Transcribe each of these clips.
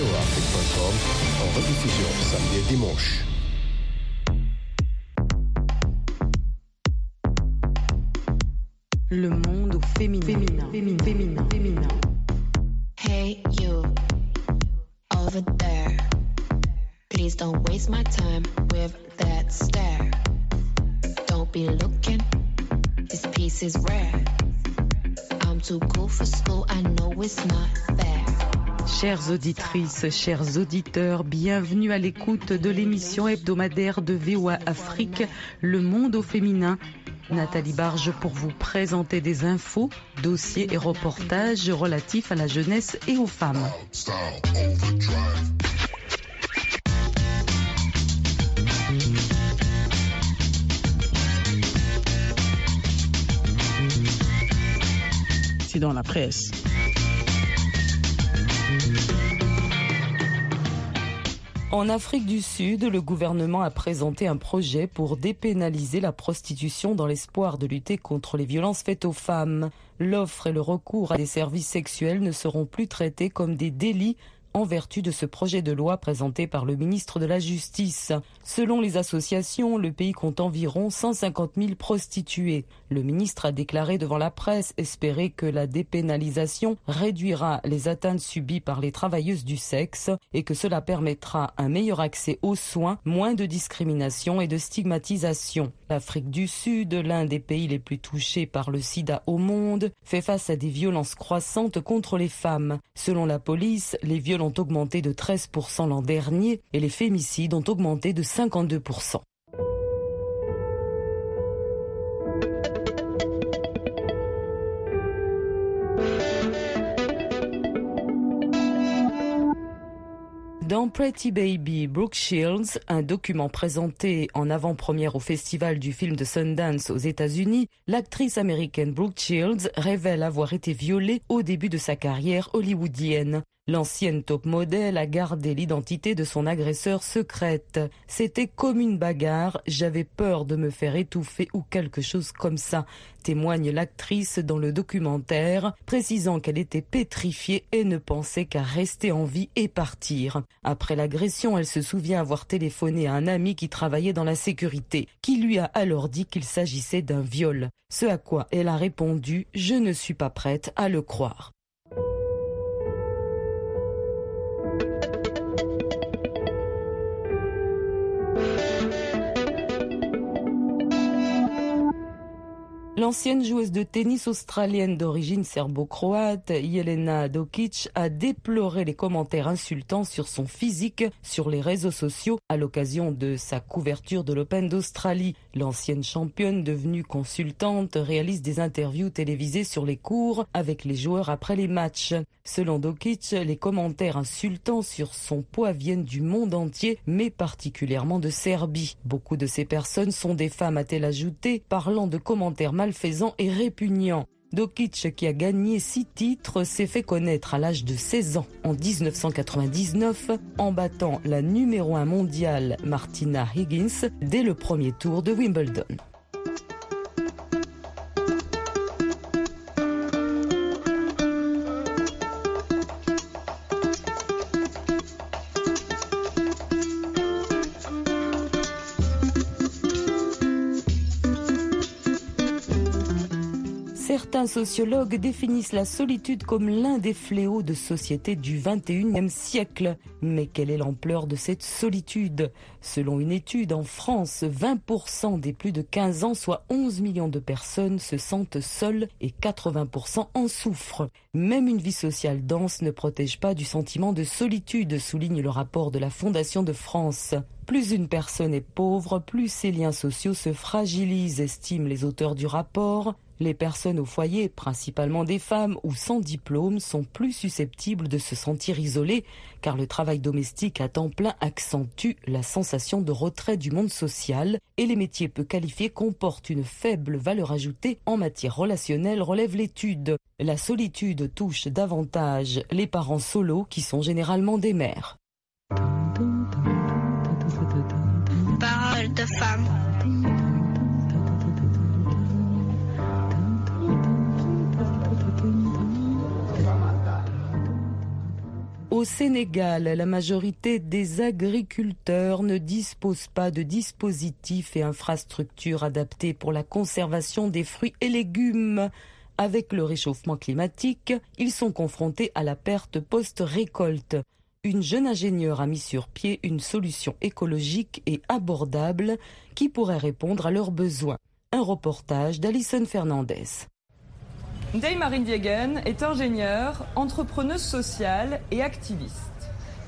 voafrique.com en rediffusion samedi et dimanche. Le monde au féminin. Féminin. Féminin. Féminin. féminin. Hey, you, over there. Please don't waste my time with that stare. Don't be looking, this piece is rare. I'm too cool for school, I know it's not fair. Chères auditrices, chers auditeurs, bienvenue à l'écoute de l'émission hebdomadaire de VOA Afrique, Le Monde au féminin. Nathalie Barge pour vous présenter des infos, dossiers et reportages relatifs à la jeunesse et aux femmes. C'est dans la presse. En Afrique du Sud, le gouvernement a présenté un projet pour dépénaliser la prostitution dans l'espoir de lutter contre les violences faites aux femmes. L'offre et le recours à des services sexuels ne seront plus traités comme des délits en vertu de ce projet de loi présenté par le ministre de la Justice. Selon les associations, le pays compte environ 150 000 prostituées. Le ministre a déclaré devant la presse espérer que la dépénalisation réduira les atteintes subies par les travailleuses du sexe et que cela permettra un meilleur accès aux soins, moins de discrimination et de stigmatisation. L'Afrique du Sud, l'un des pays les plus touchés par le sida au monde, fait face à des violences croissantes contre les femmes. Selon la police, les ont augmenté de 13% l'an dernier et les fémicides ont augmenté de 52%. Dans Pretty Baby, Brooke Shields, un document présenté en avant-première au Festival du film de Sundance aux États-Unis, l'actrice américaine Brooke Shields révèle avoir été violée au début de sa carrière hollywoodienne. L'ancienne top modèle a gardé l'identité de son agresseur secrète. C'était comme une bagarre, j'avais peur de me faire étouffer ou quelque chose comme ça, témoigne l'actrice dans le documentaire, précisant qu'elle était pétrifiée et ne pensait qu'à rester en vie et partir. Après l'agression, elle se souvient avoir téléphoné à un ami qui travaillait dans la sécurité, qui lui a alors dit qu'il s'agissait d'un viol. Ce à quoi elle a répondu « Je ne suis pas prête à le croire ». L'ancienne joueuse de tennis australienne d'origine serbo-croate, Jelena Dokic, a déploré les commentaires insultants sur son physique sur les réseaux sociaux à l'occasion de sa couverture de l'Open d'Australie. L'ancienne championne devenue consultante réalise des interviews télévisées sur les cours avec les joueurs après les matchs. Selon Dokic, les commentaires insultants sur son poids viennent du monde entier, mais particulièrement de Serbie. Beaucoup de ces personnes sont des femmes, a-t-elle ajouté, parlant de commentaires malfaisant et répugnant. Dokic, qui a gagné six titres, s'est fait connaître à l'âge de 16 ans en 1999 en battant la numéro 1 mondiale Martina Higgins dès le premier tour de Wimbledon. Certains sociologues définissent la solitude comme l'un des fléaux de société du 21e siècle. Mais quelle est l'ampleur de cette solitude? Selon une étude en France, 20% des plus de 15 ans, soit 11 millions de personnes, se sentent seules et 80% en souffrent. Même une vie sociale dense ne protège pas du sentiment de solitude, souligne le rapport de la Fondation de France. Plus une personne est pauvre, plus ses liens sociaux se fragilisent, estiment les auteurs du rapport. Les personnes au foyer, principalement des femmes ou sans diplôme, sont plus susceptibles de se sentir isolées car le travail domestique à temps plein accentue la sensation de retrait du monde social et les métiers peu qualifiés comportent une faible valeur ajoutée en matière relationnelle, relève l'étude. La solitude touche davantage les parents solos qui sont généralement des mères. Au Sénégal, la majorité des agriculteurs ne disposent pas de dispositifs et infrastructures adaptés pour la conservation des fruits et légumes. Avec le réchauffement climatique, ils sont confrontés à la perte post-récolte. Une jeune ingénieure a mis sur pied une solution écologique et abordable qui pourrait répondre à leurs besoins. Un reportage d'Alison Fernandez. Ndei Marine Diegen est ingénieure, entrepreneuse sociale et activiste.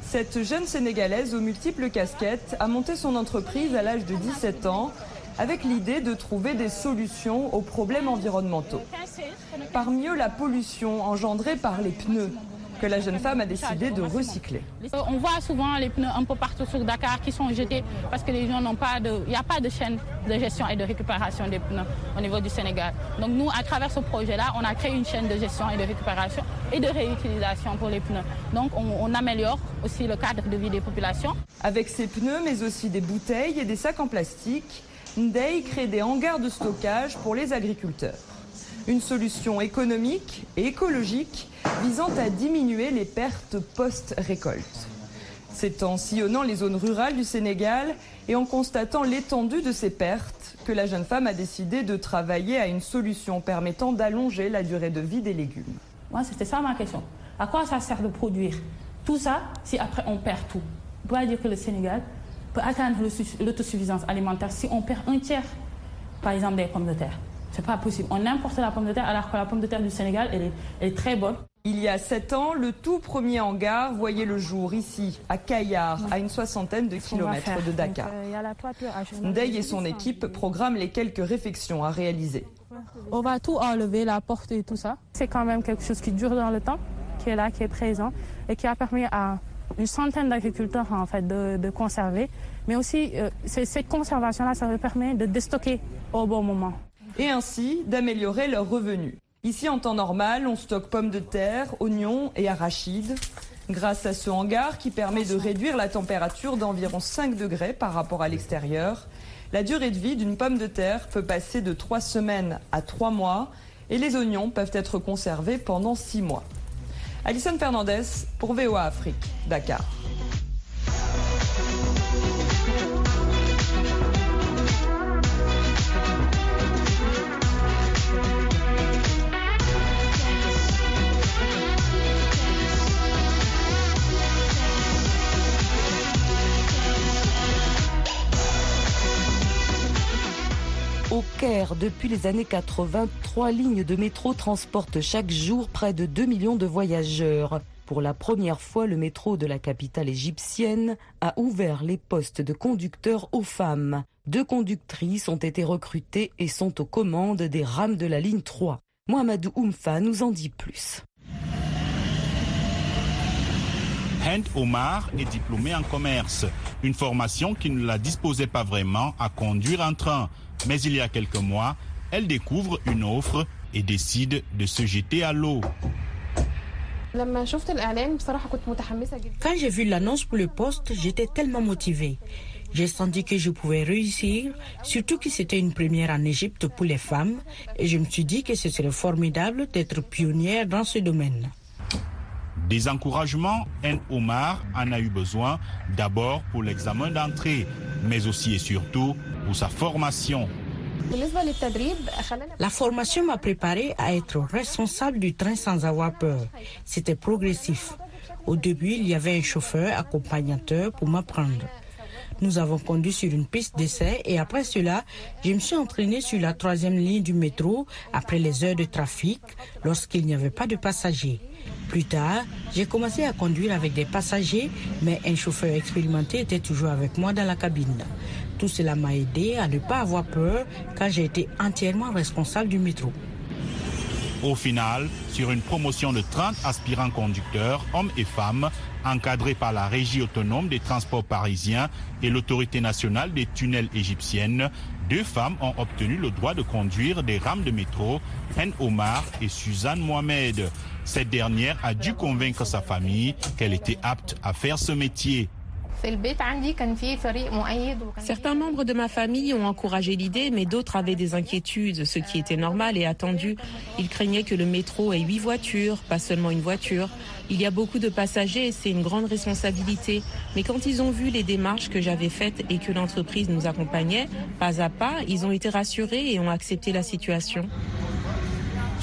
Cette jeune Sénégalaise aux multiples casquettes a monté son entreprise à l'âge de 17 ans avec l'idée de trouver des solutions aux problèmes environnementaux. Parmi eux, la pollution engendrée par les pneus que la jeune femme a décidé de recycler. Euh, on voit souvent les pneus un peu partout sur Dakar qui sont jetés parce que les gens n'ont pas de, il n'y a pas de chaîne de gestion et de récupération des pneus au niveau du Sénégal. Donc nous, à travers ce projet-là, on a créé une chaîne de gestion et de récupération et de réutilisation pour les pneus. Donc on, on améliore aussi le cadre de vie des populations. Avec ces pneus, mais aussi des bouteilles et des sacs en plastique, Ndei crée des hangars de stockage pour les agriculteurs. Une solution économique et écologique visant à diminuer les pertes post-récolte. C'est en sillonnant les zones rurales du Sénégal et en constatant l'étendue de ces pertes que la jeune femme a décidé de travailler à une solution permettant d'allonger la durée de vie des légumes. Moi, c'était ça ma question. À quoi ça sert de produire tout ça si après on perd tout? On peut dire que le Sénégal peut atteindre l'autosuffisance alimentaire si on perd un tiers, par exemple, des pommes de terre. C'est pas possible. On importe la pomme de terre alors que la pomme de terre du Sénégal, elle est, elle est très bonne. Il y a sept ans, le tout premier hangar voyait le jour ici, à Kayar, à une soixantaine de kilomètres de Dakar. Ndei et son équipe programment les quelques réfections à réaliser. On va tout enlever, la porte et tout ça. C'est quand même quelque chose qui dure dans le temps, qui est là, qui est présent et qui a permis à une centaine d'agriculteurs en fait de, de, conserver. Mais aussi, euh, cette conservation-là, ça leur permet de déstocker au bon moment. Et ainsi d'améliorer leurs revenus. Ici, en temps normal, on stocke pommes de terre, oignons et arachides. Grâce à ce hangar qui permet de réduire la température d'environ 5 degrés par rapport à l'extérieur, la durée de vie d'une pomme de terre peut passer de 3 semaines à 3 mois et les oignons peuvent être conservés pendant 6 mois. Alison Fernandez pour VOA Afrique, Dakar. Au Caire, depuis les années 80, trois lignes de métro transportent chaque jour près de 2 millions de voyageurs. Pour la première fois, le métro de la capitale égyptienne a ouvert les postes de conducteurs aux femmes. Deux conductrices ont été recrutées et sont aux commandes des rames de la ligne 3. Mohamedou Oumfa nous en dit plus. Hend Omar est diplômée en commerce, une formation qui ne la disposait pas vraiment à conduire un train. Mais il y a quelques mois, elle découvre une offre et décide de se jeter à l'eau. Quand j'ai vu l'annonce pour le poste, j'étais tellement motivée. J'ai senti que je pouvais réussir, surtout que c'était une première en Égypte pour les femmes, et je me suis dit que ce serait formidable d'être pionnière dans ce domaine. Des encouragements, N. Omar en a eu besoin d'abord pour l'examen d'entrée, mais aussi et surtout formation. La formation m'a préparé à être responsable du train sans avoir peur. C'était progressif. Au début, il y avait un chauffeur accompagnateur pour m'apprendre. Nous avons conduit sur une piste d'essai et après cela, je me suis entraîné sur la troisième ligne du métro après les heures de trafic lorsqu'il n'y avait pas de passagers. Plus tard, j'ai commencé à conduire avec des passagers, mais un chauffeur expérimenté était toujours avec moi dans la cabine. Tout cela m'a aidé à ne pas avoir peur quand j'ai été entièrement responsable du métro. Au final, sur une promotion de 30 aspirants conducteurs, hommes et femmes, encadrés par la Régie autonome des transports parisiens et l'autorité nationale des tunnels égyptiennes, deux femmes ont obtenu le droit de conduire des rames de métro, Hen Omar et Suzanne Mohamed. Cette dernière a dû convaincre sa famille qu'elle était apte à faire ce métier. Certains membres de ma famille ont encouragé l'idée, mais d'autres avaient des inquiétudes, ce qui était normal et attendu. Ils craignaient que le métro ait huit voitures, pas seulement une voiture. Il y a beaucoup de passagers et c'est une grande responsabilité. Mais quand ils ont vu les démarches que j'avais faites et que l'entreprise nous accompagnait, pas à pas, ils ont été rassurés et ont accepté la situation.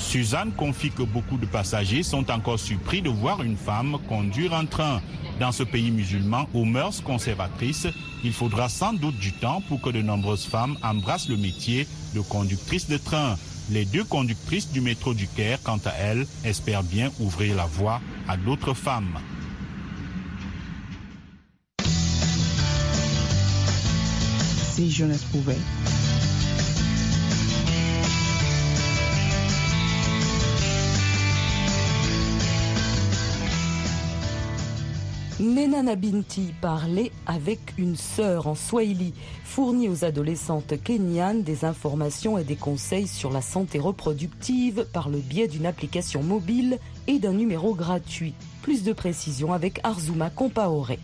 Suzanne confie que beaucoup de passagers sont encore surpris de voir une femme conduire un train. Dans ce pays musulman aux mœurs conservatrices, il faudra sans doute du temps pour que de nombreuses femmes embrassent le métier de conductrice de train. Les deux conductrices du métro du Caire, quant à elles, espèrent bien ouvrir la voie à d'autres femmes. Si jeunesse pouvait. Nena Nabinti parlait avec une sœur en Swahili, fournit aux adolescentes kenyanes des informations et des conseils sur la santé reproductive par le biais d'une application mobile et d'un numéro gratuit. Plus de précisions avec Arzuma Compaoré.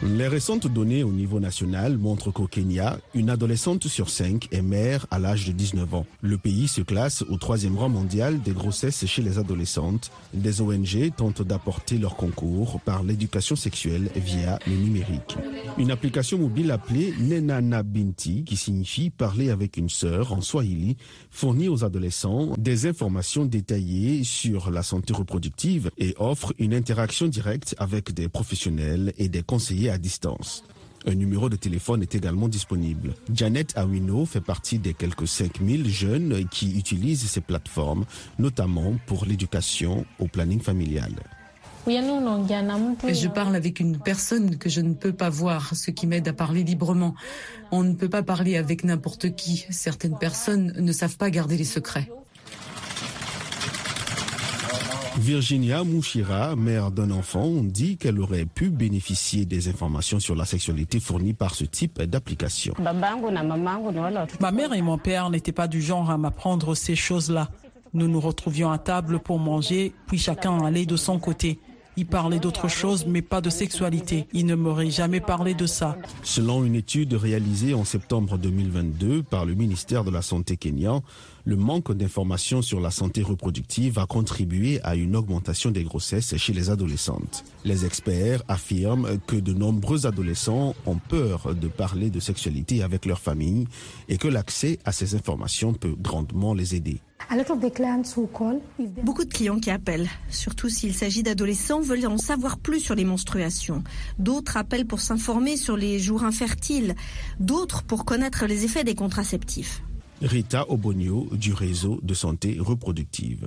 Les récentes données au niveau national montrent qu'au Kenya, une adolescente sur cinq est mère à l'âge de 19 ans. Le pays se classe au troisième rang mondial des grossesses chez les adolescentes. Des ONG tentent d'apporter leur concours par l'éducation sexuelle via le numérique. Une application mobile appelée Nenana Binti, qui signifie parler avec une sœur en Swahili, fournit aux adolescents des informations détaillées sur la santé reproductive et offre une interaction directe avec des professionnels et des conseillers à distance. Un numéro de téléphone est également disponible. Janet Awino fait partie des quelques 5000 jeunes qui utilisent ces plateformes, notamment pour l'éducation au planning familial. Je parle avec une personne que je ne peux pas voir, ce qui m'aide à parler librement. On ne peut pas parler avec n'importe qui. Certaines personnes ne savent pas garder les secrets. Virginia Mouchira, mère d'un enfant, dit qu'elle aurait pu bénéficier des informations sur la sexualité fournies par ce type d'application. Ma mère et mon père n'étaient pas du genre à m'apprendre ces choses-là. Nous nous retrouvions à table pour manger, puis chacun allait de son côté. Il parlait d'autre chose, mais pas de sexualité. Il ne m'aurait jamais parlé de ça. Selon une étude réalisée en septembre 2022 par le ministère de la Santé kényan, le manque d'informations sur la santé reproductive a contribué à une augmentation des grossesses chez les adolescentes. Les experts affirment que de nombreux adolescents ont peur de parler de sexualité avec leur famille et que l'accès à ces informations peut grandement les aider. Beaucoup de clients qui appellent, surtout s'il s'agit d'adolescents, veulent en savoir plus sur les menstruations. D'autres appellent pour s'informer sur les jours infertiles, d'autres pour connaître les effets des contraceptifs. Rita Obonio du réseau de santé reproductive.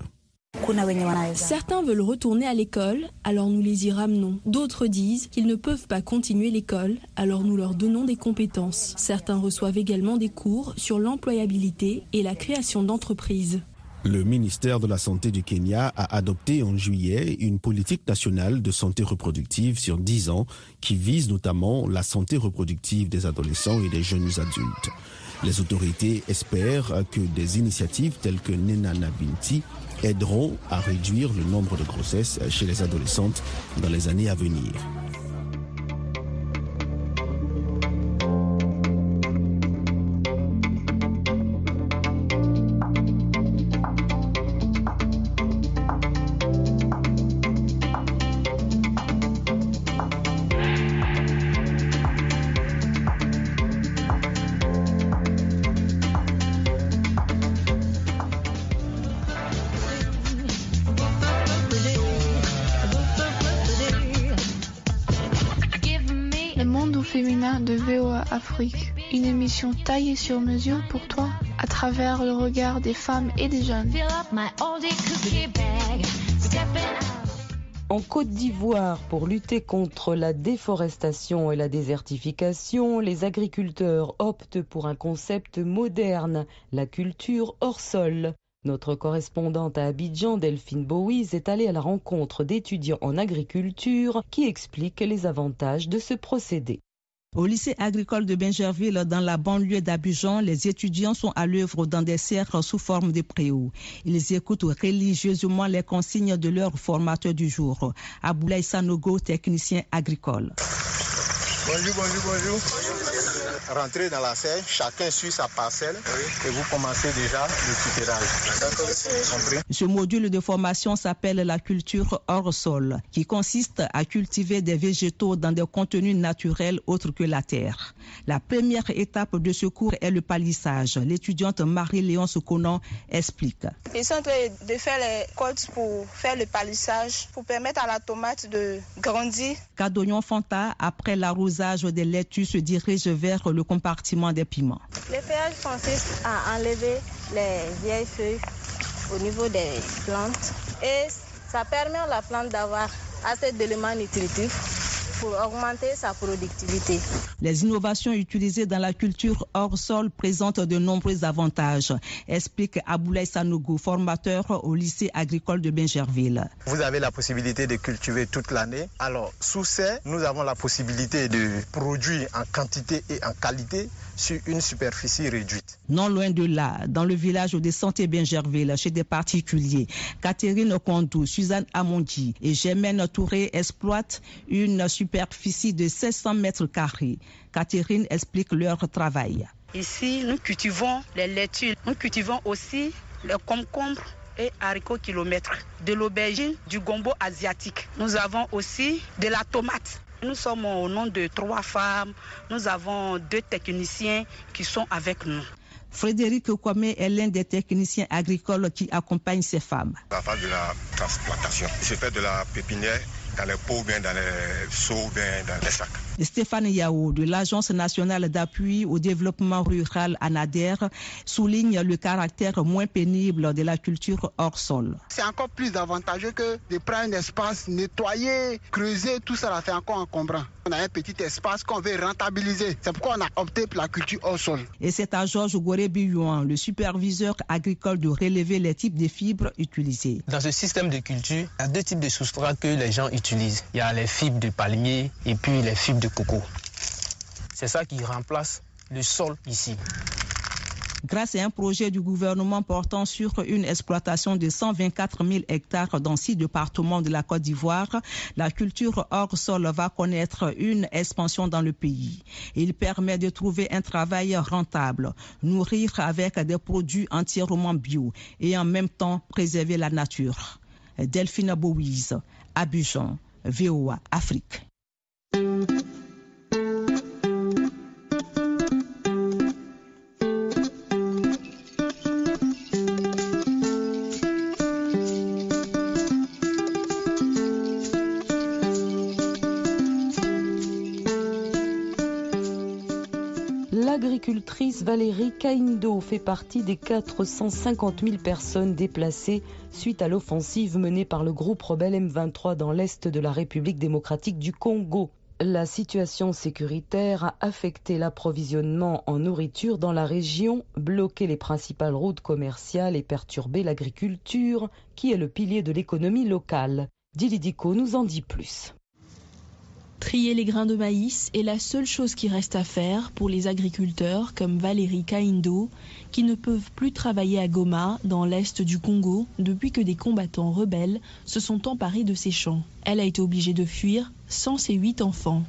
Certains veulent retourner à l'école, alors nous les y ramenons. D'autres disent qu'ils ne peuvent pas continuer l'école, alors nous leur donnons des compétences. Certains reçoivent également des cours sur l'employabilité et la création d'entreprises. Le ministère de la Santé du Kenya a adopté en juillet une politique nationale de santé reproductive sur 10 ans qui vise notamment la santé reproductive des adolescents et des jeunes adultes. Les autorités espèrent que des initiatives telles que Nena Nabinti aideront à réduire le nombre de grossesses chez les adolescentes dans les années à venir. Une émission taillée sur mesure pour toi à travers le regard des femmes et des jeunes. En Côte d'Ivoire, pour lutter contre la déforestation et la désertification, les agriculteurs optent pour un concept moderne, la culture hors sol. Notre correspondante à Abidjan, Delphine Bowies, est allée à la rencontre d'étudiants en agriculture qui expliquent les avantages de ce procédé. Au lycée agricole de Benjerville, dans la banlieue d'Abidjan, les étudiants sont à l'œuvre dans des cercles sous forme de préaux. Ils écoutent religieusement les consignes de leur formateur du jour, Aboulaye Sanogo, technicien agricole. Bonjour, bonjour, bonjour. Rentrez dans la serre, chacun suit sa parcelle et vous commencez déjà le tutorage. Ce module de formation s'appelle la culture hors sol, qui consiste à cultiver des végétaux dans des contenus naturels autres que la terre. La première étape de ce cours est le palissage. L'étudiante Marie-Léonce Conan explique. Ils sont en train de faire les côtes pour faire le palissage, pour permettre à la tomate de grandir. Cadognon Fanta, après l'arrosage des laitues, se dirige vers le compartiment des piments. Le péage consiste à enlever les vieilles feuilles au niveau des plantes et ça permet à la plante d'avoir assez d'éléments nutritifs pour augmenter sa productivité. Les innovations utilisées dans la culture hors sol présentent de nombreux avantages, explique Aboulaye Sanougou, formateur au lycée agricole de Bingerville. Vous avez la possibilité de cultiver toute l'année. Alors, sous ces, nous avons la possibilité de produire en quantité et en qualité sur une superficie réduite. Non loin de là, dans le village de Santé Bingerville, chez des particuliers, Catherine Kondou, Suzanne Amondi et Germaine Touré exploitent une superficie de 700 mètres carrés. Catherine explique leur travail. Ici, nous cultivons les laitues. Nous cultivons aussi les concombres et haricots kilomètres, de l'aubergine, du gombo asiatique. Nous avons aussi de la tomate. Nous sommes au nom de trois femmes. Nous avons deux techniciens qui sont avec nous. Frédéric Kwame est l'un des techniciens agricoles qui accompagnent ces femmes. La phase de la transplantation, je fais de la pépinière dans les pots, bien dans les seaux, bien dans les sacs. Stéphane Yao de l'Agence nationale d'appui au développement rural ANADER souligne le caractère moins pénible de la culture hors sol. C'est encore plus avantageux que de prendre un espace, nettoyer, creuser, tout ça, fait encore encombrant. On a un petit espace qu'on veut rentabiliser. C'est pourquoi on a opté pour la culture hors sol. Et c'est à Georges Goré-Billon, le superviseur agricole, de relever les types de fibres utilisées. Dans ce système de culture, il y a deux types de substrats que les gens utilisent. Il y a les fibres de palmier et puis les fibres de C'est ça qui remplace le sol ici. Grâce à un projet du gouvernement portant sur une exploitation de 124 000 hectares dans six départements de la Côte d'Ivoire, la culture hors sol va connaître une expansion dans le pays. Il permet de trouver un travail rentable, nourrir avec des produits entièrement bio et en même temps préserver la nature. Delphine Bouise, Abidjan, VOA Afrique. Valérie Kaindo fait partie des 450 000 personnes déplacées suite à l'offensive menée par le groupe rebelle M23 dans l'est de la République démocratique du Congo. La situation sécuritaire a affecté l'approvisionnement en nourriture dans la région, bloqué les principales routes commerciales et perturbé l'agriculture, qui est le pilier de l'économie locale. Dilidico nous en dit plus. Trier les grains de maïs est la seule chose qui reste à faire pour les agriculteurs comme Valérie Kaindo, qui ne peuvent plus travailler à Goma, dans l'est du Congo, depuis que des combattants rebelles se sont emparés de ses champs. Elle a été obligée de fuir sans ses huit enfants.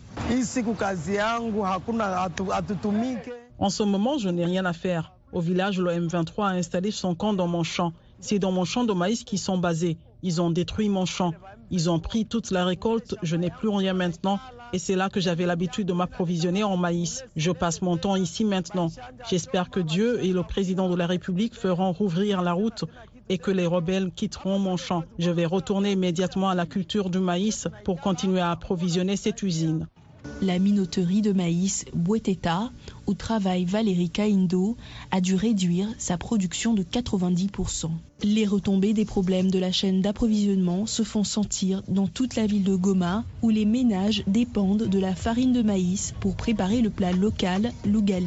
En ce moment, je n'ai rien à faire. Au village, le M23 a installé son camp dans mon champ. C'est dans mon champ de maïs qu'ils sont basés. Ils ont détruit mon champ. Ils ont pris toute la récolte. Je n'ai plus rien maintenant. Et c'est là que j'avais l'habitude de m'approvisionner en maïs. Je passe mon temps ici maintenant. J'espère que Dieu et le président de la République feront rouvrir la route et que les rebelles quitteront mon champ. Je vais retourner immédiatement à la culture du maïs pour continuer à approvisionner cette usine. La minoterie de maïs Boueteta, où travaille Valérie Kaindo, a dû réduire sa production de 90%. Les retombées des problèmes de la chaîne d'approvisionnement se font sentir dans toute la ville de Goma, où les ménages dépendent de la farine de maïs pour préparer le plat local l'ougali.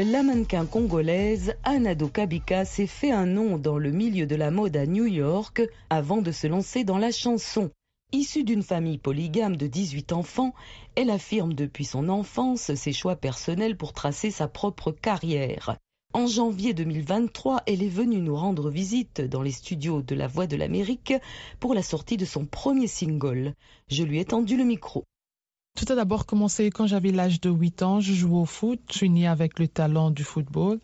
La mannequin congolaise Anado Kabika s'est fait un nom dans le milieu de la mode à New York avant de se lancer dans la chanson. Issue d'une famille polygame de 18 enfants, elle affirme depuis son enfance ses choix personnels pour tracer sa propre carrière. En janvier 2023, elle est venue nous rendre visite dans les studios de La Voix de l'Amérique pour la sortie de son premier single. Je lui ai tendu le micro. Tout a d'abord commencé quand j'avais l'âge de 8 ans. Je jouais au foot. Je suis née avec le talent du football.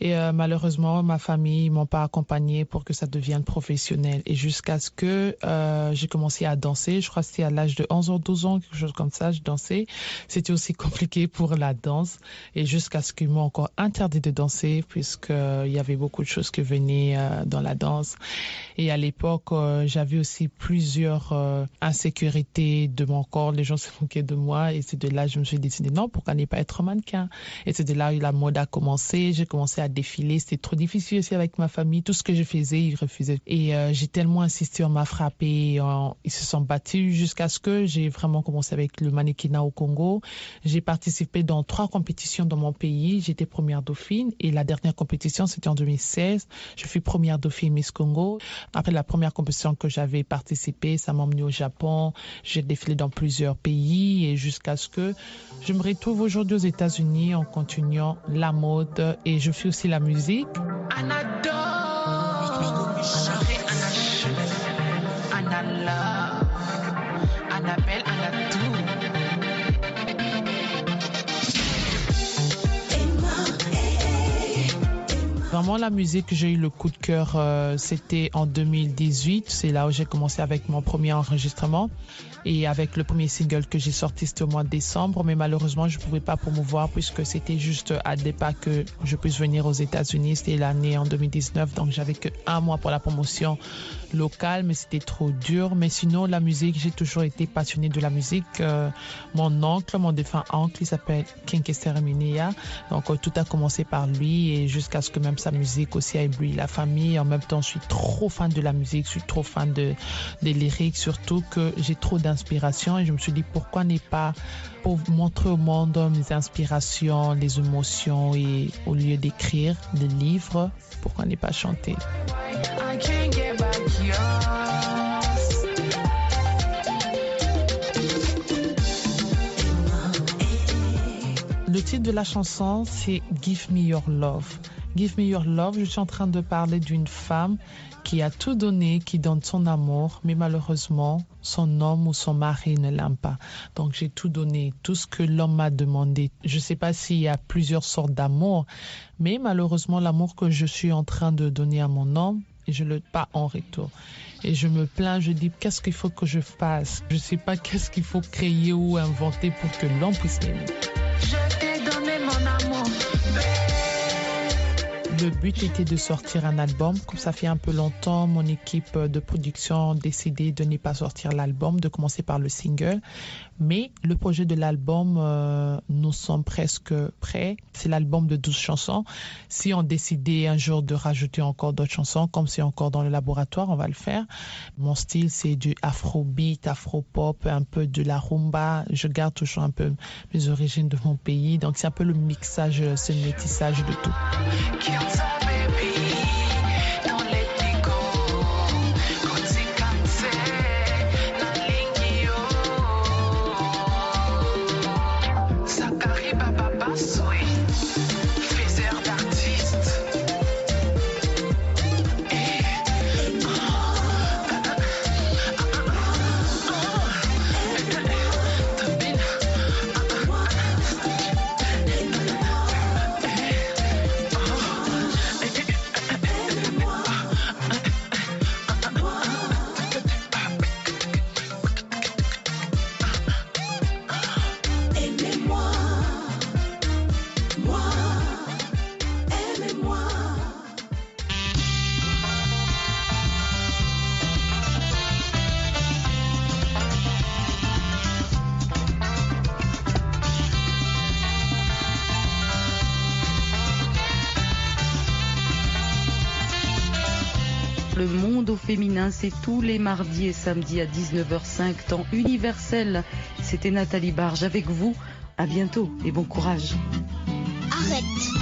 Et euh, malheureusement, ma famille m'ont pas accompagné pour que ça devienne professionnel. Et jusqu'à ce que euh, j'ai commencé à danser, je crois que c'était à l'âge de 11 ou 12 ans, quelque chose comme ça, je dansais. C'était aussi compliqué pour la danse. Et jusqu'à ce qu'ils m'ont encore interdit de danser, puisqu'il euh, y avait beaucoup de choses qui venaient euh, dans la danse. Et à l'époque, euh, j'avais aussi plusieurs insécurités de mon corps. Les gens se moquaient de moi. Et c'est de là que je me suis décidé, non, pourquoi ne pas être mannequin? Et c'est de là où la mode a commencé. J'ai commencé à défiler. C'était trop difficile aussi avec ma famille. Tout ce que je faisais, ils refusaient. Et euh, j'ai tellement insisté, on m'a frappé, ils se sont battus jusqu'à ce que j'ai vraiment commencé avec le mannequinat au Congo. J'ai participé dans trois compétitions dans mon pays. J'étais première dauphine et la dernière compétition, c'était en 2016. Je fus première dauphine Miss Congo. Après la première compétition que j'avais participé, ça m'a emmené au Japon. J'ai défilé dans plusieurs pays et jusqu'à ce que je me retrouve aujourd'hui aux États-Unis en continuant la mode et je fais aussi la musique. La musique, j'ai eu le coup de cœur, euh, c'était en 2018. C'est là où j'ai commencé avec mon premier enregistrement. Et avec le premier single que j'ai sorti, c'était au mois de décembre. Mais malheureusement, je ne pouvais pas promouvoir puisque c'était juste à départ que je puisse venir aux États-Unis. C'était l'année en 2019. Donc, j'avais que un mois pour la promotion locale, mais c'était trop dur. Mais sinon, la musique, j'ai toujours été passionnée de la musique. Euh, mon oncle, mon défunt oncle, il s'appelle Kinkester Minia. Donc, euh, tout a commencé par lui et jusqu'à ce que même sa musique aussi a ébloui la famille. En même temps, je suis trop fan de la musique, je suis trop fan de, des lyriques, surtout que j'ai trop d'inspiration et je me suis dit pourquoi n'est pas pour montrer au monde mes inspirations, les émotions et au lieu d'écrire des livres, pourquoi n'est pas chanter? Le titre de la chanson, c'est Give Me Your Love. Give Me Your Love, je suis en train de parler d'une femme qui a tout donné, qui donne son amour, mais malheureusement, son homme ou son mari ne l'aime pas. Donc j'ai tout donné, tout ce que l'homme m'a demandé. Je ne sais pas s'il y a plusieurs sortes d'amour, mais malheureusement, l'amour que je suis en train de donner à mon homme, et je le pas en retour. Et je me plains, je dis qu'est-ce qu'il faut que je fasse? Je ne sais pas qu'est-ce qu'il faut créer ou inventer pour que l'homme puisse m'aimer. Le but était de sortir un album. Comme ça fait un peu longtemps, mon équipe de production a décidé de ne pas sortir l'album, de commencer par le single. Mais le projet de l'album, euh, nous sommes presque prêts. C'est l'album de 12 chansons. Si on décidait un jour de rajouter encore d'autres chansons, comme c'est encore dans le laboratoire, on va le faire. Mon style, c'est du afrobeat, afropop, un peu de la rumba. Je garde toujours un peu mes origines de mon pays. Donc c'est un peu le mixage, le métissage de tout. Le féminin, c'est tous les mardis et samedis à 19h05, temps universel. C'était Nathalie Barge avec vous. À bientôt et bon courage. Arrête